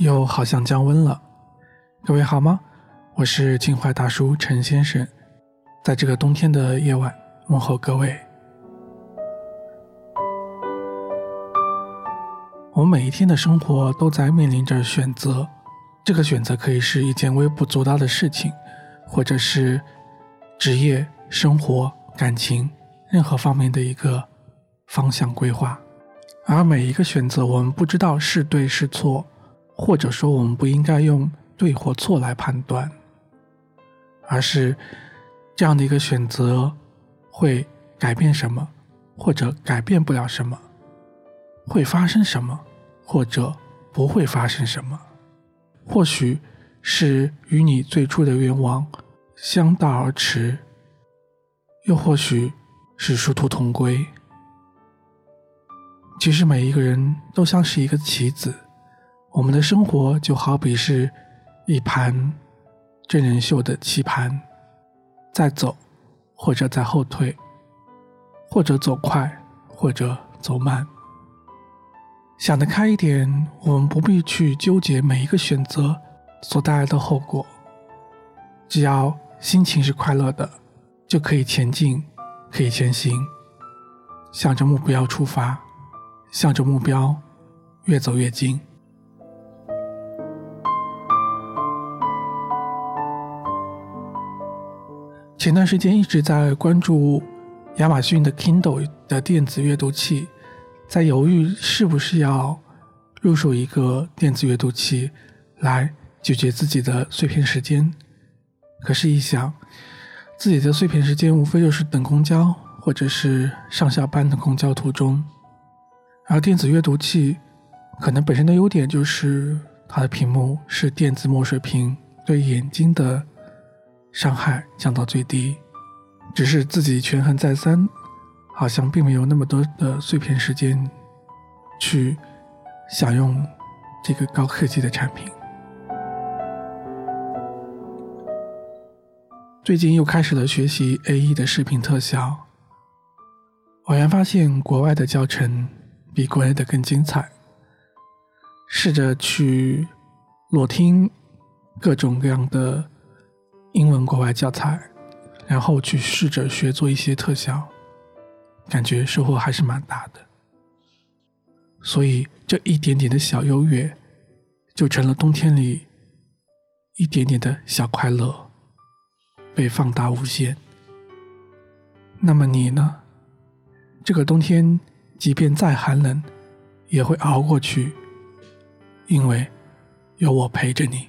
又好像降温了，各位好吗？我是情怀大叔陈先生，在这个冬天的夜晚问候各位。我们每一天的生活都在面临着选择，这个选择可以是一件微不足道的事情，或者是职业、生活、感情任何方面的一个方向规划。而每一个选择，我们不知道是对是错。或者说，我们不应该用对或错来判断，而是这样的一个选择会改变什么，或者改变不了什么，会发生什么，或者不会发生什么。或许是与你最初的愿望相道而驰，又或许是殊途同归。其实，每一个人都像是一个棋子。我们的生活就好比是一盘真人秀的棋盘，在走，或者在后退，或者走快，或者走慢。想得开一点，我们不必去纠结每一个选择所带来的后果，只要心情是快乐的，就可以前进，可以前行，向着目标出发，向着目标越走越近。前段时间一直在关注亚马逊的 Kindle 的电子阅读器，在犹豫是不是要入手一个电子阅读器来解决自己的碎片时间。可是，一想自己的碎片时间无非就是等公交或者是上下班的公交途中，而电子阅读器可能本身的优点就是它的屏幕是电子墨水屏，对眼睛的。伤害降到最低，只是自己权衡再三，好像并没有那么多的碎片时间去享用这个高科技的产品。最近又开始了学习 A E 的视频特效，偶然发现国外的教程比国内的更精彩，试着去裸听各种各样的。英文国外教材，然后去试着学做一些特效，感觉收获还是蛮大的。所以这一点点的小优越，就成了冬天里一点点的小快乐，被放大无限。那么你呢？这个冬天，即便再寒冷，也会熬过去，因为有我陪着你。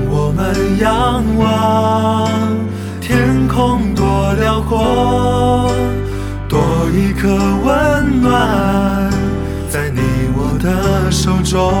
们仰望天空多辽阔，多一颗温暖在你我的手中。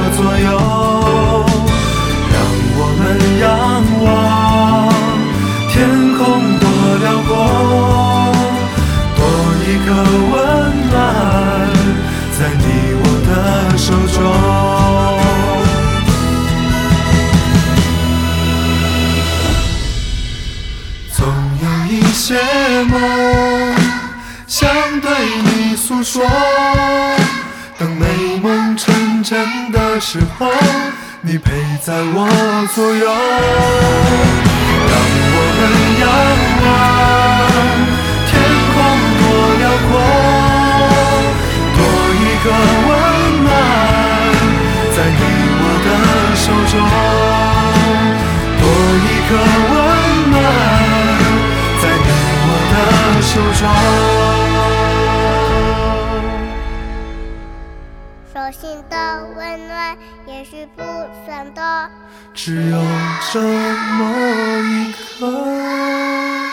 手中。总有一些梦想对你诉说，等美梦成真的时候，你陪在我左右，让我们仰望手中，手心的温暖也是不算的，只有这么一刻。